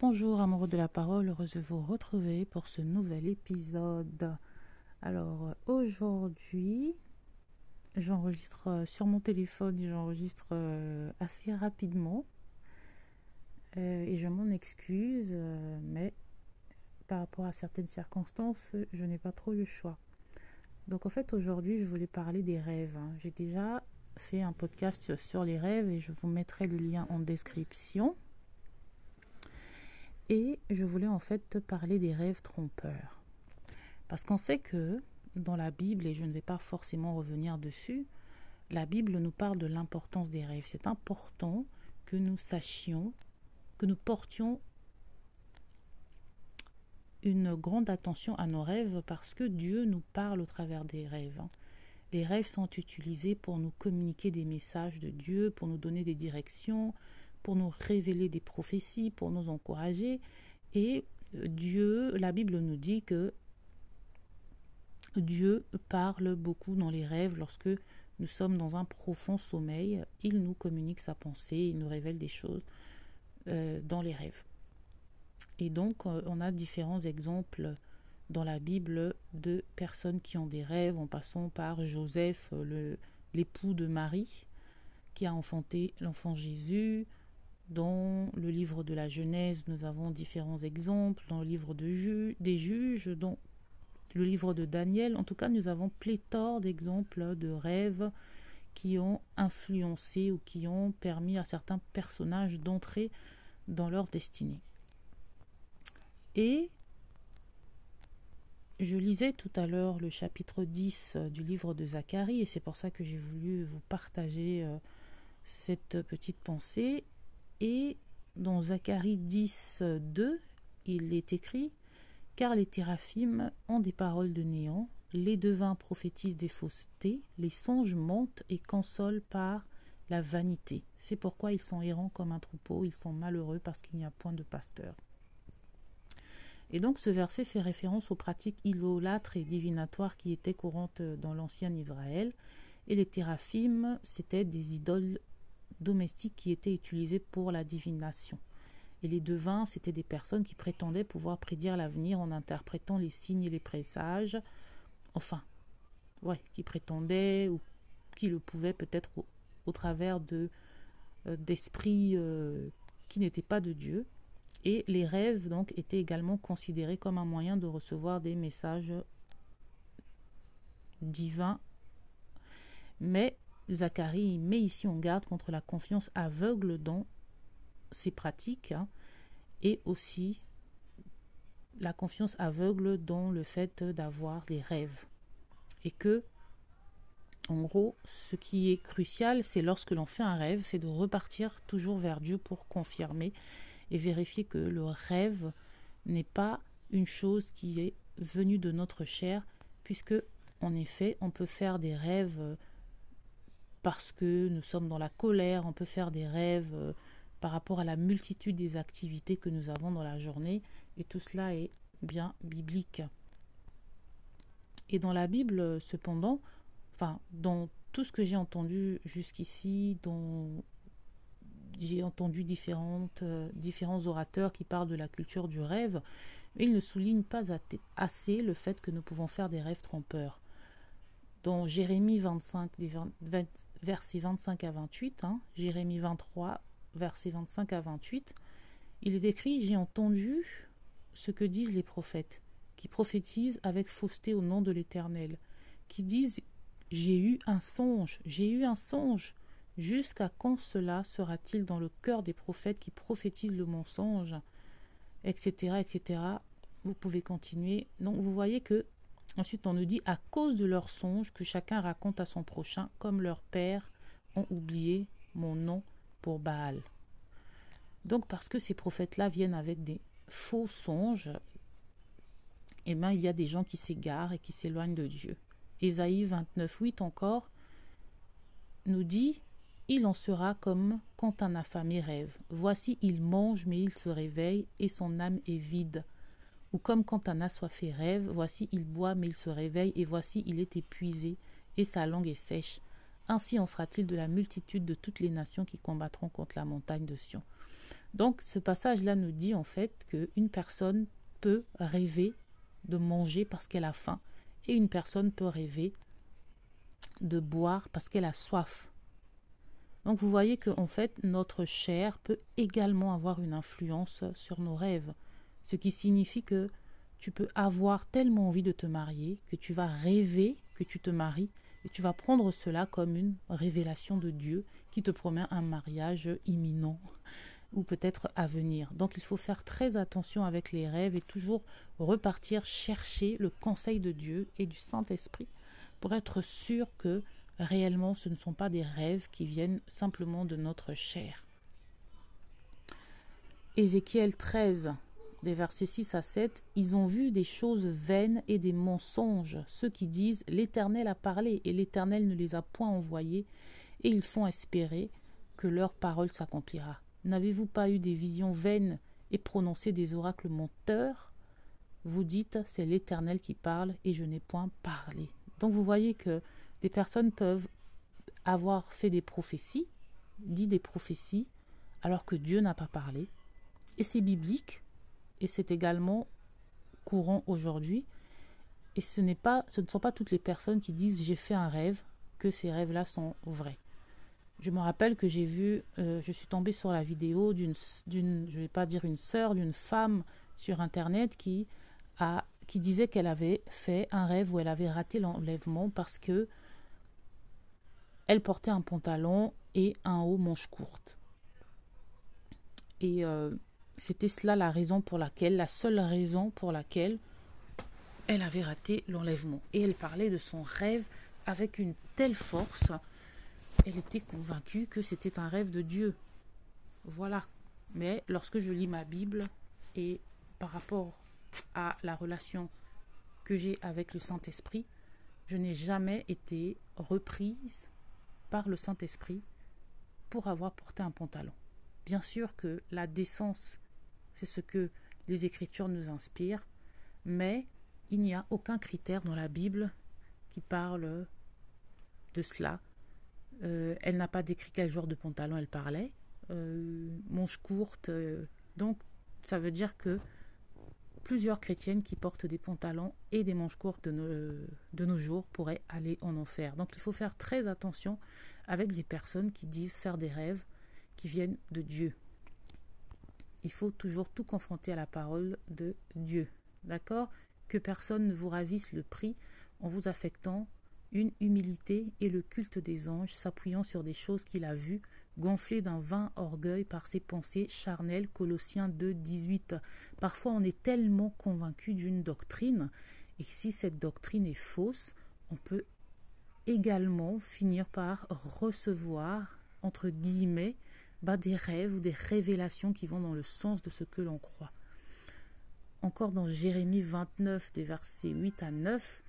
Bonjour amoureux de la parole, heureuse de vous retrouver pour ce nouvel épisode. Alors aujourd'hui, j'enregistre sur mon téléphone, j'enregistre euh, assez rapidement euh, et je m'en excuse, euh, mais par rapport à certaines circonstances, je n'ai pas trop le choix. Donc en fait aujourd'hui, je voulais parler des rêves. Hein. J'ai déjà fait un podcast sur les rêves et je vous mettrai le lien en description. Et je voulais en fait te parler des rêves trompeurs. Parce qu'on sait que dans la Bible, et je ne vais pas forcément revenir dessus, la Bible nous parle de l'importance des rêves. C'est important que nous sachions, que nous portions une grande attention à nos rêves parce que Dieu nous parle au travers des rêves. Hein. Les rêves sont utilisés pour nous communiquer des messages de Dieu, pour nous donner des directions, pour nous révéler des prophéties, pour nous encourager. Et Dieu, la Bible nous dit que Dieu parle beaucoup dans les rêves lorsque nous sommes dans un profond sommeil. Il nous communique sa pensée, il nous révèle des choses euh, dans les rêves. Et donc, euh, on a différents exemples dans la Bible de personnes qui ont des rêves, en passant par Joseph, l'époux de Marie, qui a enfanté l'enfant Jésus, dans le livre de la Genèse, nous avons différents exemples. Dans le livre de des juges, dans le livre de Daniel, en tout cas, nous avons pléthore d'exemples de rêves qui ont influencé ou qui ont permis à certains personnages d'entrer dans leur destinée. Et je lisais tout à l'heure le chapitre 10 du livre de Zacharie, et c'est pour ça que j'ai voulu vous partager euh, cette petite pensée. Et dans Zacharie 10, 2, il est écrit Car les théraphim ont des paroles de néant, les devins prophétisent des faussetés, les songes montent et consolent par la vanité. C'est pourquoi ils sont errants comme un troupeau, ils sont malheureux parce qu'il n'y a point de pasteur. Et donc ce verset fait référence aux pratiques idolâtres et divinatoires qui étaient courantes dans l'ancien Israël. Et les théraphim, c'était des idoles domestiques qui étaient utilisés pour la divination. Et les devins, c'étaient des personnes qui prétendaient pouvoir prédire l'avenir en interprétant les signes et les présages. Enfin, ouais, qui prétendaient ou qui le pouvaient peut-être au, travers de euh, d'esprits euh, qui n'étaient pas de Dieu. Et les rêves donc étaient également considérés comme un moyen de recevoir des messages divins. Mais Zacharie met ici en garde contre la confiance aveugle dans ces pratiques hein, et aussi la confiance aveugle dans le fait d'avoir des rêves. Et que, en gros, ce qui est crucial, c'est lorsque l'on fait un rêve, c'est de repartir toujours vers Dieu pour confirmer et vérifier que le rêve n'est pas une chose qui est venue de notre chair, puisque, en effet, on peut faire des rêves parce que nous sommes dans la colère, on peut faire des rêves euh, par rapport à la multitude des activités que nous avons dans la journée, et tout cela est bien biblique. Et dans la Bible, cependant, enfin, dans tout ce que j'ai entendu jusqu'ici, j'ai entendu différentes, euh, différents orateurs qui parlent de la culture du rêve, ils ne soulignent pas assez le fait que nous pouvons faire des rêves trompeurs dans Jérémie 25, versets 25 à 28, hein, Jérémie 23, versets 25 à 28, il est écrit J'ai entendu ce que disent les prophètes, qui prophétisent avec fausseté au nom de l'Éternel, qui disent J'ai eu un songe, j'ai eu un songe. Jusqu'à quand cela sera-t-il dans le cœur des prophètes qui prophétisent le mensonge etc., etc. Vous pouvez continuer. Donc vous voyez que Ensuite, on nous dit à cause de leurs songes que chacun raconte à son prochain, comme leurs pères ont oublié mon nom pour Baal. Donc, parce que ces prophètes-là viennent avec des faux songes, eh bien, il y a des gens qui s'égarent et qui s'éloignent de Dieu. Ésaïe 29, 8 encore nous dit Il en sera comme quand un affamé rêve. Voici, il mange, mais il se réveille, et son âme est vide. Ou comme quand un assoiffé rêve, voici il boit mais il se réveille, et voici il est épuisé, et sa langue est sèche. Ainsi en sera-t-il de la multitude de toutes les nations qui combattront contre la montagne de Sion. Donc ce passage-là nous dit en fait qu'une personne peut rêver de manger parce qu'elle a faim et une personne peut rêver de boire parce qu'elle a soif. Donc vous voyez que en fait notre chair peut également avoir une influence sur nos rêves, ce qui signifie que tu peux avoir tellement envie de te marier que tu vas rêver que tu te maries et tu vas prendre cela comme une révélation de Dieu qui te promet un mariage imminent ou peut-être à venir. Donc il faut faire très attention avec les rêves et toujours repartir chercher le conseil de Dieu et du Saint-Esprit pour être sûr que réellement ce ne sont pas des rêves qui viennent simplement de notre chair. Ézéchiel 13, des versets 6 à 7, ils ont vu des choses vaines et des mensonges, ceux qui disent l'Éternel a parlé et l'Éternel ne les a point envoyés, et ils font espérer que leur parole s'accomplira. N'avez-vous pas eu des visions vaines et prononcé des oracles menteurs? Vous dites, c'est l'Éternel qui parle et je n'ai point parlé. Donc vous voyez que des personnes peuvent avoir fait des prophéties, dit des prophéties, alors que Dieu n'a pas parlé. Et c'est biblique, et c'est également courant aujourd'hui. Et ce, pas, ce ne sont pas toutes les personnes qui disent j'ai fait un rêve que ces rêves-là sont vrais. Je me rappelle que j'ai vu, euh, je suis tombée sur la vidéo d'une, je vais pas dire une sœur, d'une femme sur internet qui a, qui disait qu'elle avait fait un rêve où elle avait raté l'enlèvement parce que elle portait un pantalon et un haut manche courte. Et euh, c'était cela la raison pour laquelle, la seule raison pour laquelle elle avait raté l'enlèvement. Et elle parlait de son rêve avec une telle force elle était convaincue que c'était un rêve de Dieu. Voilà. Mais lorsque je lis ma Bible et par rapport à la relation que j'ai avec le Saint-Esprit, je n'ai jamais été reprise par le Saint-Esprit pour avoir porté un pantalon. Bien sûr que la décence, c'est ce que les Écritures nous inspirent, mais il n'y a aucun critère dans la Bible qui parle de cela. Euh, elle n'a pas décrit quel genre de pantalon elle parlait. Euh, manche courte. Euh, donc, ça veut dire que plusieurs chrétiennes qui portent des pantalons et des manches courtes de nos, de nos jours pourraient aller en enfer. Donc, il faut faire très attention avec des personnes qui disent faire des rêves qui viennent de Dieu. Il faut toujours tout confronter à la parole de Dieu. D'accord? Que personne ne vous ravisse le prix en vous affectant une humilité et le culte des anges s'appuyant sur des choses qu'il a vues, gonflé d'un vain orgueil par ses pensées charnelles. Colossiens 2, 18. Parfois on est tellement convaincu d'une doctrine, et si cette doctrine est fausse, on peut également finir par recevoir, entre guillemets, bah, des rêves ou des révélations qui vont dans le sens de ce que l'on croit. Encore dans Jérémie 29, des versets 8 à 9,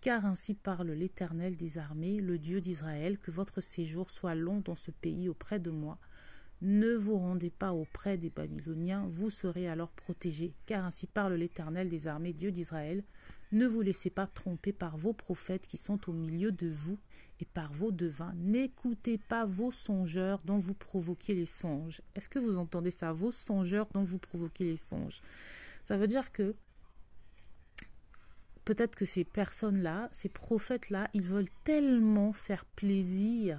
car ainsi parle l'Éternel des armées, le Dieu d'Israël, que votre séjour soit long dans ce pays auprès de moi. Ne vous rendez pas auprès des Babyloniens, vous serez alors protégés, car ainsi parle l'Éternel des armées, Dieu d'Israël. Ne vous laissez pas tromper par vos prophètes qui sont au milieu de vous et par vos devins. N'écoutez pas vos songeurs dont vous provoquez les songes. Est-ce que vous entendez ça Vos songeurs dont vous provoquez les songes? Ça veut dire que peut-être que ces personnes-là, ces prophètes-là, ils veulent tellement faire plaisir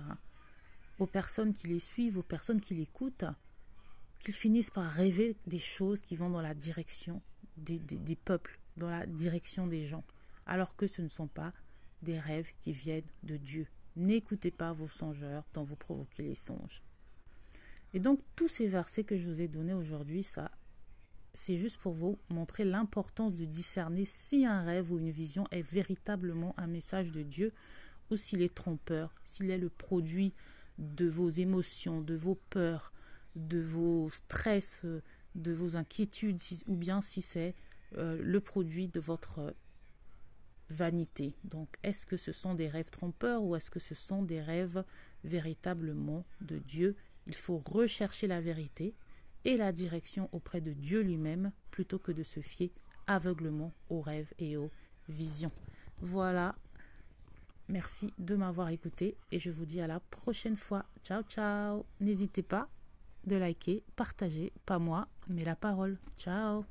aux personnes qui les suivent, aux personnes qui l'écoutent, qu'ils finissent par rêver des choses qui vont dans la direction des, des, peuples, dans la direction des gens, alors que ce ne sont pas des rêves qui viennent de Dieu. N'écoutez pas vos songeurs dont vous provoquez les songes. Et donc tous ces versets que je vous ai donnés aujourd'hui, ça c'est juste pour vous montrer l'importance de discerner si un rêve ou une vision est véritablement un message de Dieu ou s'il est trompeur, s'il est le produit de vos émotions, de vos peurs, de vos stress, de vos inquiétudes, ou bien si c'est euh, le produit de votre vanité. Donc, est-ce que ce sont des rêves trompeurs ou est-ce que ce sont des rêves véritablement de Dieu? Il faut rechercher la vérité et la direction auprès de Dieu lui-même plutôt que de se fier aveuglement aux rêves et aux visions. Voilà. Merci de m'avoir écouté et je vous dis à la prochaine fois. Ciao ciao. N'hésitez pas de liker, partager, pas moi, mais la parole. Ciao